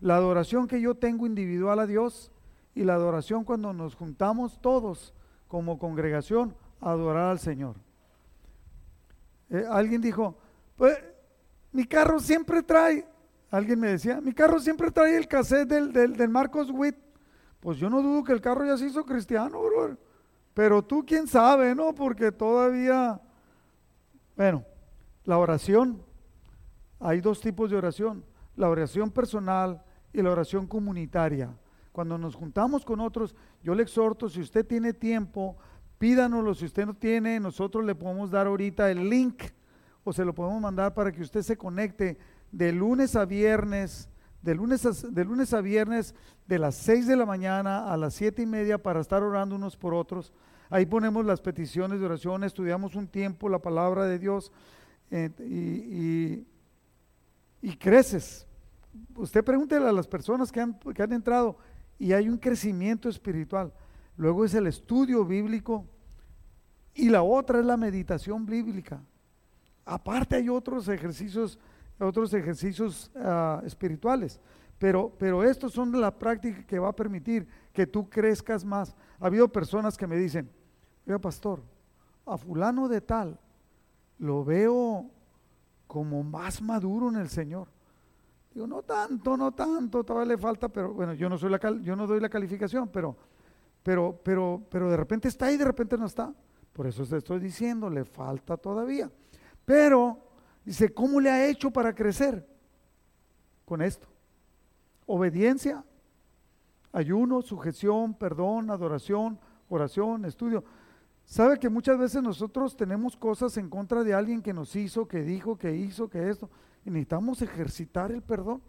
La adoración que yo tengo individual a Dios y la adoración cuando nos juntamos todos como congregación adorar al Señor. Eh, alguien dijo, pues mi carro siempre trae, alguien me decía, mi carro siempre trae el cassette del, del, Marcos Witt. Pues yo no dudo que el carro ya se hizo cristiano. Pero tú quién sabe, ¿no? Porque todavía, bueno, la oración, hay dos tipos de oración, la oración personal y la oración comunitaria. Cuando nos juntamos con otros, yo le exhorto, si usted tiene tiempo, pídanoslo, si usted no tiene, nosotros le podemos dar ahorita el link o se lo podemos mandar para que usted se conecte de lunes a viernes, de lunes a, de lunes a viernes, de las 6 de la mañana a las siete y media para estar orando unos por otros. Ahí ponemos las peticiones de oración, estudiamos un tiempo la palabra de Dios eh, y, y, creces. Usted pregúntele a las personas que han, que han entrado y hay un crecimiento espiritual. Luego es el estudio bíblico y la otra es la meditación bíblica. Aparte hay otros ejercicios, otros ejercicios ah, espirituales, pero, pero estos son la práctica que va a permitir que tú crezcas más. Ha habido personas que me dicen, oiga pastor, a fulano de tal lo veo como más maduro en el Señor. Digo, no tanto, no tanto, todavía le falta, pero bueno, yo no soy la yo no doy la calificación, pero pero pero pero de repente está y de repente no está. Por eso te estoy diciendo, le falta todavía. Pero, dice, ¿cómo le ha hecho para crecer? Con esto. Obediencia, ayuno, sujeción, perdón, adoración, oración, estudio. ¿Sabe que muchas veces nosotros tenemos cosas en contra de alguien que nos hizo, que dijo, que hizo, que esto? Necesitamos ejercitar el perdón.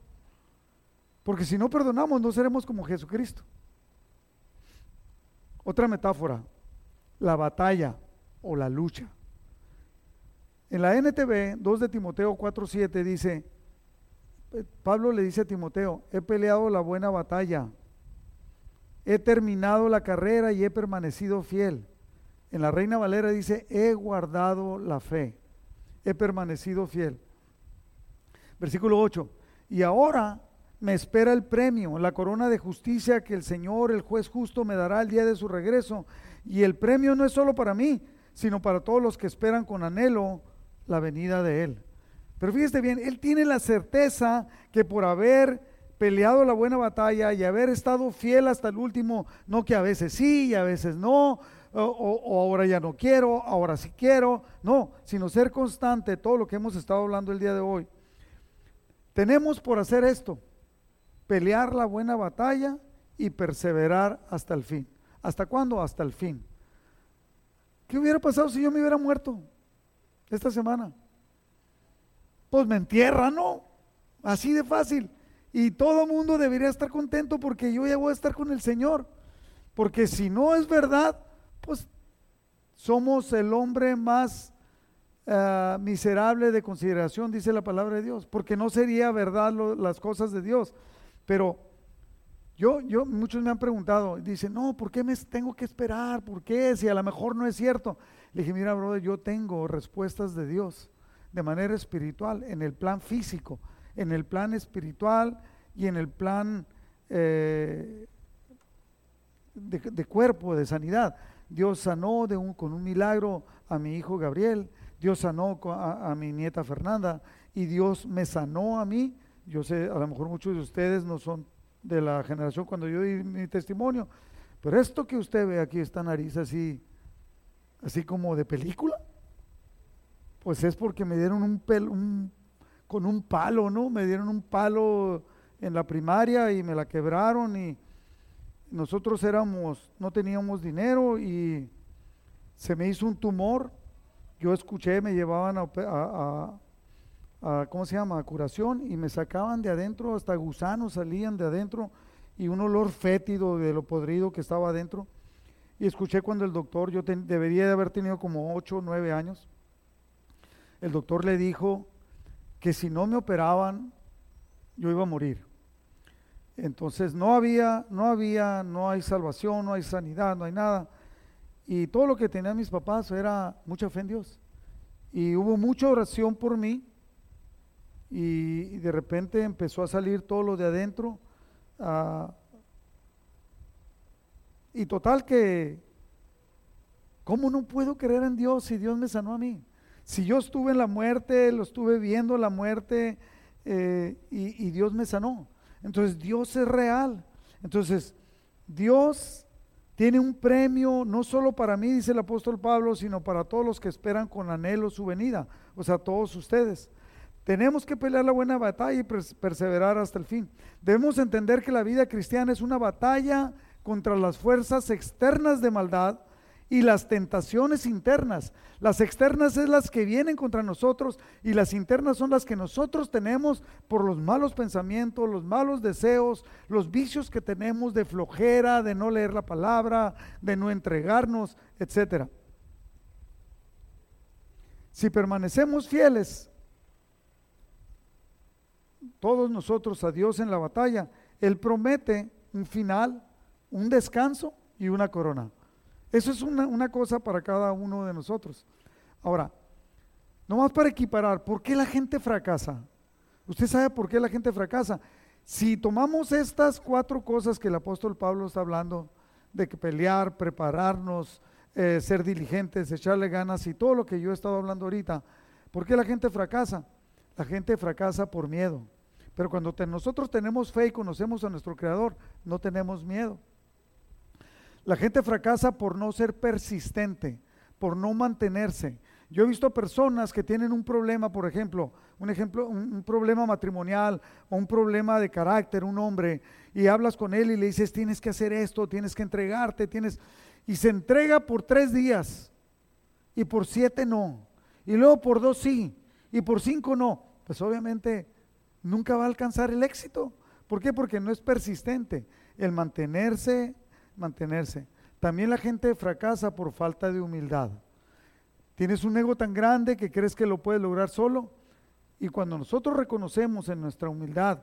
Porque si no perdonamos, no seremos como Jesucristo. Otra metáfora, la batalla o la lucha. En la NTV 2 de Timoteo 4:7 dice, eh, Pablo le dice a Timoteo, he peleado la buena batalla, he terminado la carrera y he permanecido fiel. En la Reina Valera dice, he guardado la fe, he permanecido fiel. Versículo 8, y ahora me espera el premio, la corona de justicia que el Señor, el juez justo, me dará el día de su regreso. Y el premio no es solo para mí, sino para todos los que esperan con anhelo la venida de Él. Pero fíjese bien, Él tiene la certeza que por haber peleado la buena batalla y haber estado fiel hasta el último, no que a veces sí y a veces no, o, ahora ya no quiero, ahora sí quiero, no, sino ser constante, todo lo que hemos estado hablando el día de hoy. Tenemos por hacer esto, pelear la buena batalla y perseverar hasta el fin. ¿Hasta cuándo? Hasta el fin. ¿Qué hubiera pasado si yo me hubiera muerto? esta semana? Pues me entierra, ¿no? Así de fácil. Y todo el mundo debería estar contento porque yo ya voy a estar con el Señor. Porque si no es verdad, pues somos el hombre más eh, miserable de consideración, dice la palabra de Dios. Porque no sería verdad las cosas de Dios. Pero yo, yo, muchos me han preguntado, dicen, no, ¿por qué me tengo que esperar? ¿Por qué? Si a lo mejor no es cierto. Le dije, mira, brother, yo tengo respuestas de Dios de manera espiritual, en el plan físico, en el plan espiritual y en el plan eh, de, cuerpo, de sanidad. Dios sanó con un milagro a mi hijo Gabriel, Dios sanó a, mi nieta Fernanda y Dios me sanó a mí. Yo sé, a lo mejor muchos de ustedes no son de la generación cuando yo di mi testimonio, pero esto que usted ve aquí, esta nariz así, así como de película, pues es porque me dieron un, pel, un con un palo, ¿no? Me dieron un palo en la primaria y me la quebraron y nosotros éramos, no teníamos dinero y se me hizo un tumor. Yo escuché, me llevaban a, ¿cómo se llama?, a curación y me sacaban de adentro, hasta gusanos salían de adentro y un olor fétido de lo podrido que estaba adentro. Y escuché cuando el doctor, yo debería de haber tenido como 8 o 9 años, el doctor le dijo que si no me operaban, yo iba a morir. Entonces no había, no había, no hay salvación, no hay sanidad, no hay nada. Y todo lo que tenían mis papás era mucha fe en Dios. Y hubo mucha oración por mí y, de repente empezó a salir todo lo de adentro. Ah, y total que, ¿cómo no puedo creer en Dios si Dios me sanó a mí? Si yo estuve en la muerte, lo estuve viendo la muerte eh, y, y Dios me sanó. Entonces Dios es real. Entonces Dios tiene un premio no solo para mí, dice el apóstol Pablo, sino para todos los que esperan con anhelo su venida, o sea, todos ustedes. Tenemos que pelear la buena batalla y perseverar hasta el fin. Debemos entender que la vida cristiana es una batalla contra las fuerzas externas de maldad y las tentaciones internas. Las externas es las que vienen contra nosotros y las internas son las que nosotros tenemos por los malos pensamientos, los malos deseos, los vicios que tenemos de flojera, de no leer la palabra, de no entregarnos, etc. Si permanecemos fieles, todos nosotros a Dios en la batalla, Él promete un final, un descanso y una corona. Eso es una, cosa para cada uno de nosotros. Ahora, nomás para equiparar, ¿por qué la gente fracasa? ¿Usted sabe por qué la gente fracasa? Si tomamos estas cuatro cosas que el apóstol Pablo está hablando, de que pelear, prepararnos, eh, ser diligentes, echarle ganas y todo lo que yo he estado hablando ahorita, ¿por qué la gente fracasa? La gente fracasa por miedo. Pero cuando nosotros tenemos fe y conocemos a nuestro Creador, no tenemos miedo. La gente fracasa por no ser persistente, por no mantenerse. Yo he visto personas que tienen un problema, por ejemplo, un ejemplo, un, problema matrimonial o un problema de carácter, un hombre, y hablas con él y le dices, tienes que hacer esto, tienes que entregarte, tienes, y se entrega por tres días, y por siete no, y luego por dos sí, y por cinco no. Pues obviamente nunca va a alcanzar el éxito. ¿Por qué? Porque no es persistente. El mantenerse mantenerse. También la gente fracasa por falta de humildad. Tienes un ego tan grande que crees que lo puedes lograr solo. Y cuando nosotros reconocemos en nuestra humildad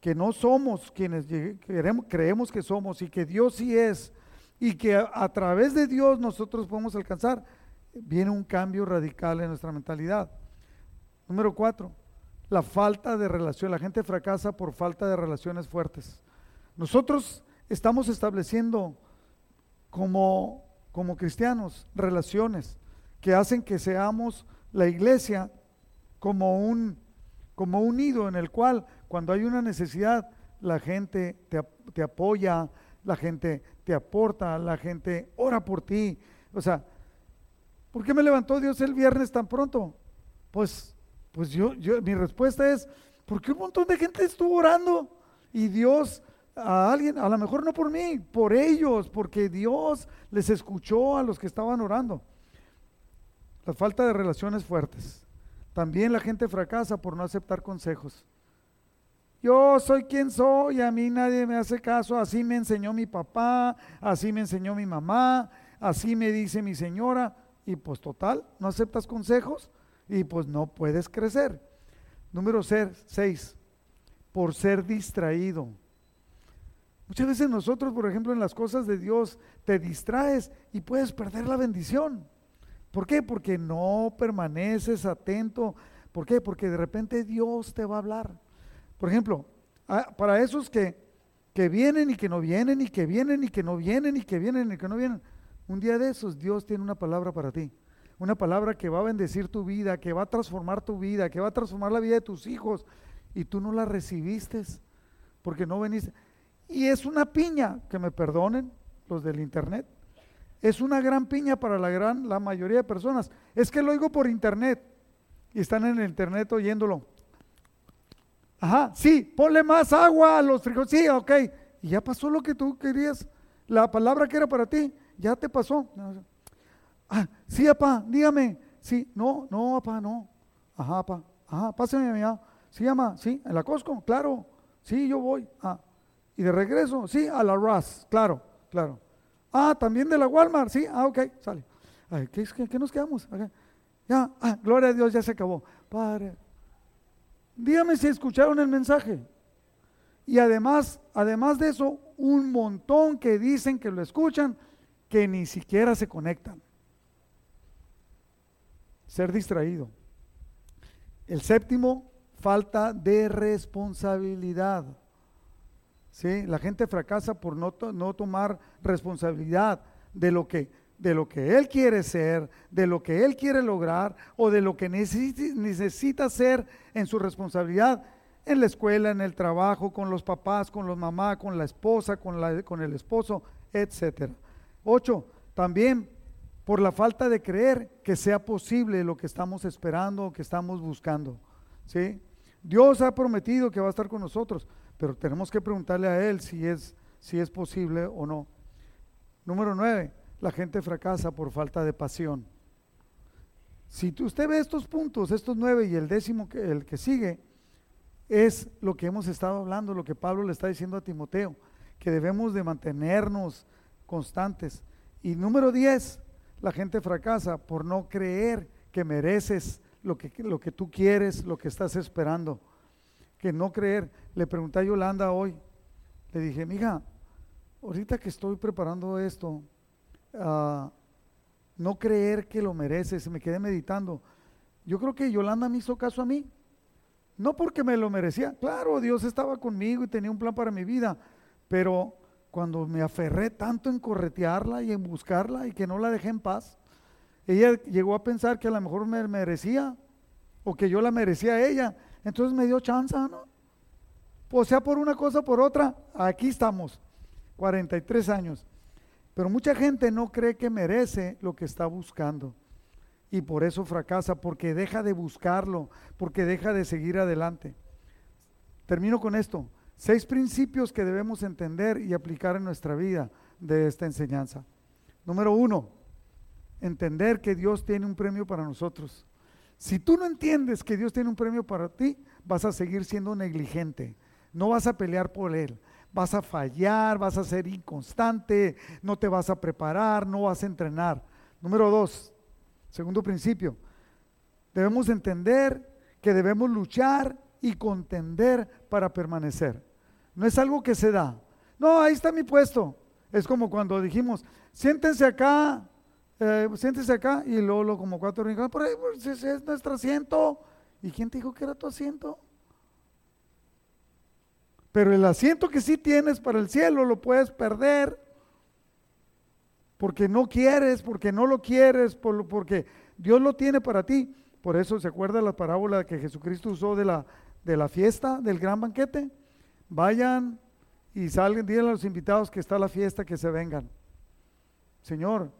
que no somos quienes queremos, creemos que somos y que Dios sí es, y que a, través de Dios nosotros podemos alcanzar, viene un cambio radical en nuestra mentalidad. Número cuatro, la falta de relación. La gente fracasa por falta de relaciones fuertes. Nosotros estamos estableciendo como, como cristianos relaciones que hacen que seamos la iglesia como un, como un nido en el cual cuando hay una necesidad la gente te, te apoya, la gente te aporta, la gente ora por ti. O sea, ¿por qué me levantó Dios el viernes tan pronto? Pues, pues yo, yo, mi respuesta es, porque un montón de gente estuvo orando y Dios a alguien, a lo mejor no por mí, por ellos, porque Dios les escuchó a los que estaban orando. La falta de relaciones fuertes. También la gente fracasa por no aceptar consejos. Yo soy quien soy, a mí nadie me hace caso, así me enseñó mi papá, así me enseñó mi mamá, así me dice mi señora, y pues total, no aceptas consejos y pues no puedes crecer. Número 6, por ser distraído. Muchas veces nosotros, por ejemplo, en las cosas de Dios, te distraes y puedes perder la bendición. ¿Por qué? Porque no permaneces atento. ¿Por qué? Porque de repente Dios te va a hablar. Por ejemplo, para esos que, que vienen y que no vienen, y que vienen y que no vienen, y que vienen y que no vienen, un día de esos Dios tiene una palabra para ti. Una palabra que va a bendecir tu vida, que va a transformar tu vida, que va a transformar la vida de tus hijos. Y tú no la recibiste porque no veniste. Y es una piña, que me perdonen los del internet. Es una gran piña para la gran la mayoría de personas. Es que lo oigo por internet y están en el internet oyéndolo. Ajá, sí, ponle más agua a los frijoles. Sí, ok. Y ya pasó lo que tú querías. La palabra que era para ti, ya te pasó. Ah, sí, papá, dígame. Sí, no, no, papá, no. Ajá, papá. Ajá, pásame mi mamá. Sí, mamá, sí, en la Costco, claro. Sí, yo voy. Ah, y de regreso, sí, a la RAS, claro, claro. Ah, también de la Walmart, sí, ah, ok, sale. Ay, ¿qué, qué, nos quedamos? Ya, ah, gloria a Dios, ya se acabó. Padre, dígame si escucharon el mensaje. Y además, además de eso, un montón que dicen que lo escuchan que ni siquiera se conectan. Ser distraído. El séptimo, falta de responsabilidad. ¿Sí? La gente fracasa por no, no tomar responsabilidad de lo que de lo que él quiere ser, de lo que él quiere lograr o de lo que necesita ser en su responsabilidad en la escuela, en el trabajo, con los papás, con los mamás, con la esposa, con, la, con el esposo, etc. Ocho, también por la falta de creer que sea posible lo que estamos esperando o que estamos buscando. ¿sí? Dios ha prometido que va a estar con nosotros, pero tenemos que preguntarle a Él si es, si es posible o no. Número nueve, la gente fracasa por falta de pasión. Si usted ve estos puntos, estos nueve y el décimo, que, el que sigue, es lo que hemos estado hablando, lo que Pablo le está diciendo a Timoteo, que debemos de mantenernos constantes. Y número diez, la gente fracasa por no creer que mereces lo que, lo que tú quieres, lo que estás esperando. Que no creer. Le pregunté a Yolanda hoy, le dije, mija, ahorita que estoy preparando esto, no creer que lo mereces, me quedé meditando. Yo creo que Yolanda me hizo caso a mí, no porque me lo merecía, claro, Dios estaba conmigo y tenía un plan para mi vida, pero cuando me aferré tanto en corretearla y en buscarla y que no la dejé en paz, ella llegó a pensar que a lo mejor me merecía o que yo la merecía a ella, entonces me dio chance, ¿no? O sea, por una cosa por otra, aquí estamos, 43 años. Pero mucha gente no cree que merece lo que está buscando y por eso fracasa, porque deja de buscarlo, porque deja de seguir adelante. Termino con esto. Seis principios que debemos entender y aplicar en nuestra vida de esta enseñanza. Número uno, entender que Dios tiene un premio para nosotros. Si tú no entiendes que Dios tiene un premio para ti, vas a seguir siendo negligente. No vas a pelear por Él vas a fallar, vas a ser inconstante, no te vas a preparar, no vas a entrenar. Número dos, segundo principio, debemos entender que debemos luchar y contender para permanecer. No es algo que se da. No, ahí está mi puesto. Es como cuando dijimos, siéntense acá, eh, siéntense acá, y luego, como cuatro rincones, por ahí, pues, es nuestro asiento. ¿Y quién te dijo que era tu asiento? Pero el asiento que sí tienes para el cielo lo puedes perder porque no quieres, porque no lo quieres, porque Dios lo tiene para ti. Por eso se acuerda la parábola que Jesucristo usó de la, de la fiesta, del gran banquete. Vayan y salgan, díganle a los invitados que está la fiesta, que se vengan. Señor,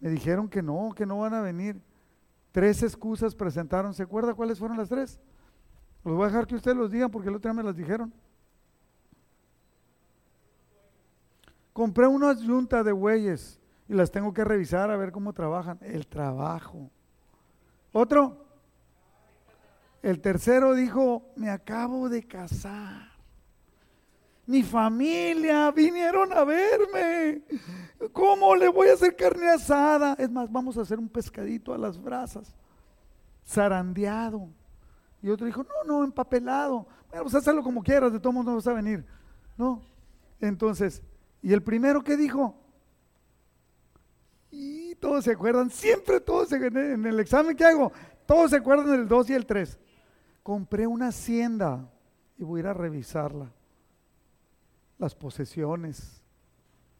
me dijeron que no, que no van a venir. Tres excusas presentaron. ¿Se acuerda cuáles fueron las tres? Los voy a dejar que ustedes los digan porque el otro día me las dijeron. Compré una yunta de bueyes y las tengo que revisar a ver cómo trabajan. El trabajo. Otro. El tercero dijo, me acabo de casar. Mi familia vinieron a verme. ¿Cómo le voy a hacer carne asada? Es más, vamos a hacer un pescadito a las brasas. Zarandeado. Y otro dijo, no, no, empapelado. Bueno, pues hazlo como quieras, de todos modos no vas a venir. No. Entonces, ¿Y el primero que dijo? Y todos se acuerdan, siempre todos en el examen que hago, todos se acuerdan del 2 y el 3. Compré una hacienda y voy a ir a revisarla. Las posesiones.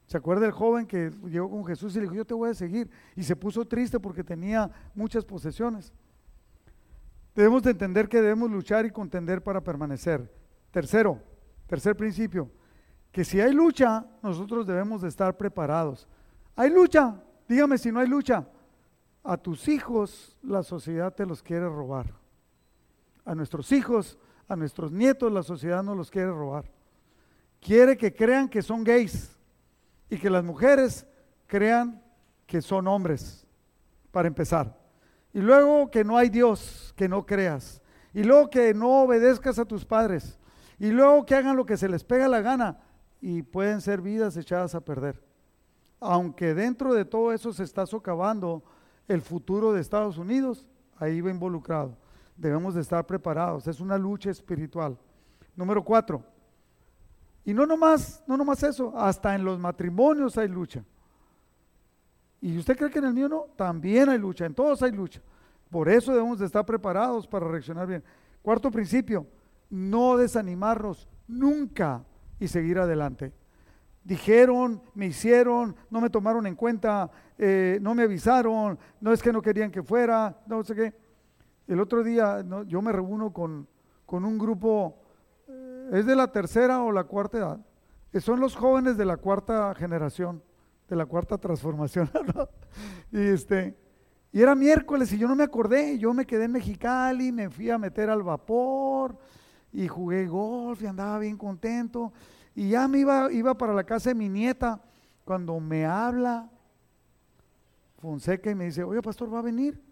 ¿Se acuerda el joven que llegó con Jesús y le dijo, yo te voy a seguir? Y se puso triste porque tenía muchas posesiones. Debemos de entender que debemos luchar y contender para permanecer. Tercero, tercer principio, que si hay lucha, nosotros debemos de estar preparados. ¿Hay lucha? Dígame si no hay lucha. A tus hijos la sociedad te los quiere robar. A nuestros hijos, a nuestros nietos la sociedad no los quiere robar. Quiere que crean que son gays y que las mujeres crean que son hombres, para empezar. Y luego que no hay Dios, que no creas. Y luego que no obedezcas a tus padres. Y luego que hagan lo que se les pega la gana y pueden ser vidas echadas a perder. Aunque dentro de todo eso se está socavando el futuro de Estados Unidos, ahí va involucrado. Debemos de estar preparados. Es una lucha espiritual. Número cuatro. Y no nomás, no nomás eso, hasta en los matrimonios hay lucha. ¿Y usted cree que en el mío no? También hay lucha, en todos hay lucha. Por eso debemos de estar preparados para reaccionar bien. Cuarto principio, no desanimarnos nunca y seguir adelante. Dijeron, me hicieron, no me tomaron en cuenta, eh, no me avisaron, no es que no querían que fuera, no sé qué. El otro día yo me reúno con, con un grupo, es de la tercera o la cuarta edad, que son los jóvenes de la cuarta generación, de la cuarta transformación. y, este, y era miércoles y yo no me acordé, yo me quedé en Mexicali, me fui a meter al vapor y jugué golf y andaba bien contento. Y ya me iba, iba para la casa de mi nieta cuando me habla Fonseca y me dice, oye, pastor, ¿va a venir?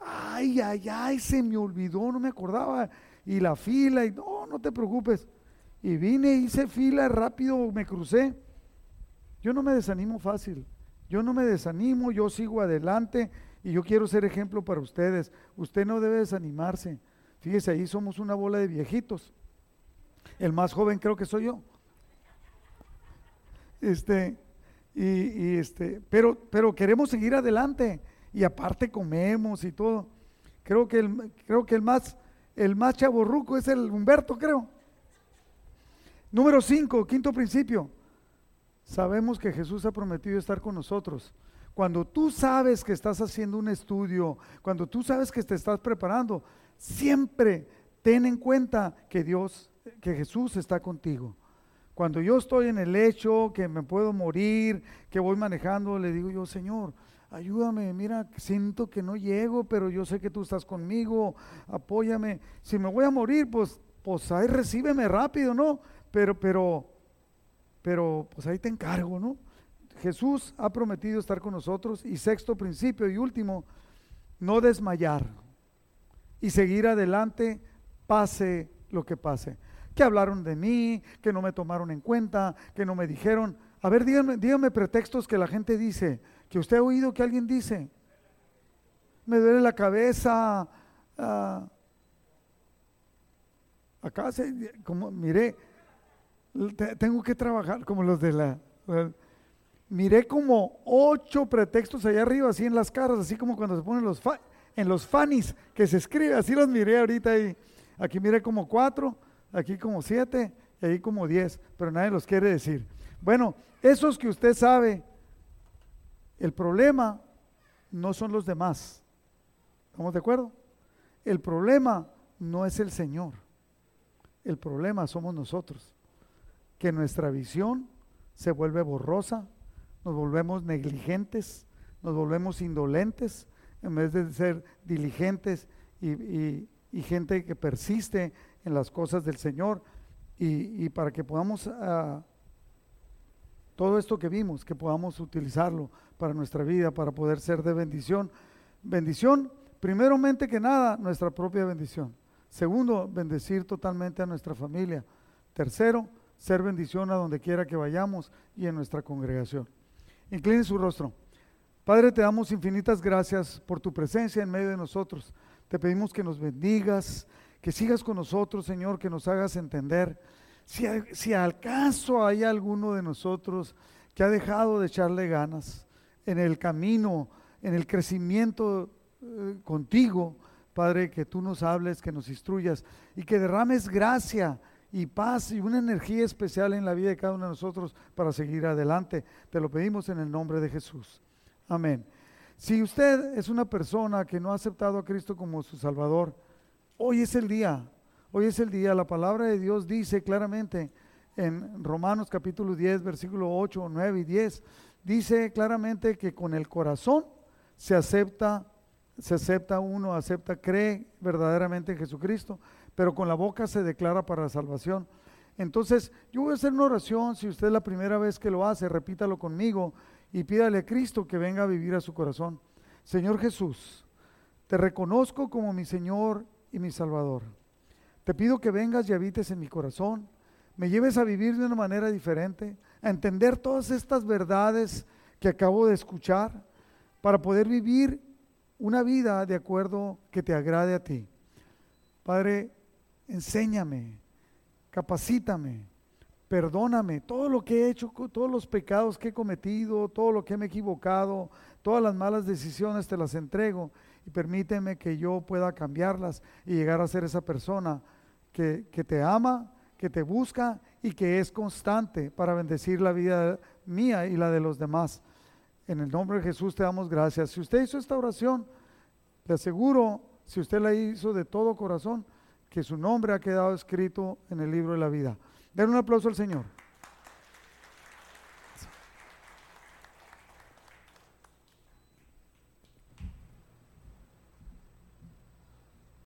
Ay, ay, ay, se me olvidó, no me acordaba. Y la fila, y no, no te preocupes. Y vine, hice fila rápido, me crucé. Yo no me desanimo fácil. Yo no me desanimo, yo sigo adelante y yo quiero ser ejemplo para ustedes. Usted no debe desanimarse. Fíjese, ahí somos una bola de viejitos. El más joven creo que soy yo. Este, y, este, pero, pero queremos seguir adelante y aparte comemos y todo. Creo que creo que el más, el más chaborruco es el Humberto, creo. Número 5, quinto principio. Sabemos que Jesús ha prometido estar con nosotros. Cuando tú sabes que estás haciendo un estudio, cuando tú sabes que te estás preparando, siempre ten en cuenta que Dios, que Jesús está contigo. Cuando yo estoy en el lecho, que me puedo morir, que voy manejando, le digo yo, Señor, ayúdame, mira, siento que no llego, pero yo sé que tú estás conmigo, apóyame. Si me voy a morir, pues, pues ahí recíbeme rápido, ¿no? Pero, pero, pero, pues ahí te encargo, ¿no? Jesús ha prometido estar con nosotros. Y sexto principio y último, no desmayar y seguir adelante, pase lo que pase que hablaron de mí, que no me tomaron en cuenta, que no me dijeron. A ver, díganme, díganme pretextos que la gente dice, que usted ha oído que alguien dice. Me duele la cabeza. Ah, acá, se, como, miré, tengo que trabajar como los de la... miré como ocho pretextos allá arriba, así en las caras, así como cuando se ponen los en los fanis que se escribe, así los miré ahorita y aquí miré como cuatro aquí como siete y ahí como diez, pero nadie los quiere decir. Bueno, esos que usted sabe, el problema no son los demás. ¿Estamos de acuerdo? El problema no es el Señor. El problema somos nosotros. Que nuestra visión se vuelve borrosa, nos volvemos negligentes, nos volvemos indolentes, en vez de ser diligentes y, gente que persiste en las cosas del Señor y, para que podamos, ah, todo esto que vimos, que podamos utilizarlo para nuestra vida, para poder ser de bendición. Bendición, primeramente que nada, nuestra propia bendición. Segundo, bendecir totalmente a nuestra familia. Tercero, ser bendición a donde quiera que vayamos y en nuestra congregación. Incline su rostro. Padre, te damos infinitas gracias por tu presencia en medio de nosotros. Te pedimos que nos bendigas, que sigas con nosotros, Señor, que nos hagas entender. Si, si acaso hay alguno de nosotros que ha dejado de echarle ganas en el camino, en el crecimiento eh, contigo, Padre, que tú nos hables, que nos instruyas y que derrames gracia y paz y una energía especial en la vida de cada uno de nosotros para seguir adelante. Te lo pedimos en el nombre de Jesús. Amén. Si usted es una persona que no ha aceptado a Cristo como su Salvador, Hoy es el día, hoy es el día. La palabra de Dios dice claramente en Romanos capítulo 10, versículo 8, 9 y 10, dice claramente que con el corazón se acepta, se acepta uno, acepta, cree verdaderamente en Jesucristo, pero con la boca se declara para la salvación. Entonces, yo voy a hacer una oración, si usted es la primera vez que lo hace, repítalo conmigo y pídale a Cristo que venga a vivir a su corazón. Señor Jesús, te reconozco como mi Señor y mi Salvador. Te pido que vengas y habites en mi corazón, me lleves a vivir de una manera diferente, a entender todas estas verdades que acabo de escuchar, para poder vivir una vida de acuerdo que te agrade a ti. Padre, enséñame, capacítame, perdóname todo lo que he hecho, todos los pecados que he cometido, todo lo que me he equivocado, todas las malas decisiones te las entrego y permíteme que yo pueda cambiarlas y llegar a ser esa persona que, que te ama, que te busca y que es constante para bendecir la vida mía y la de los demás. En el nombre de Jesús te damos gracias. Si usted hizo esta oración, le aseguro, si usted la hizo de todo corazón, que su nombre ha quedado escrito en el libro de la vida. Den un aplauso al Señor.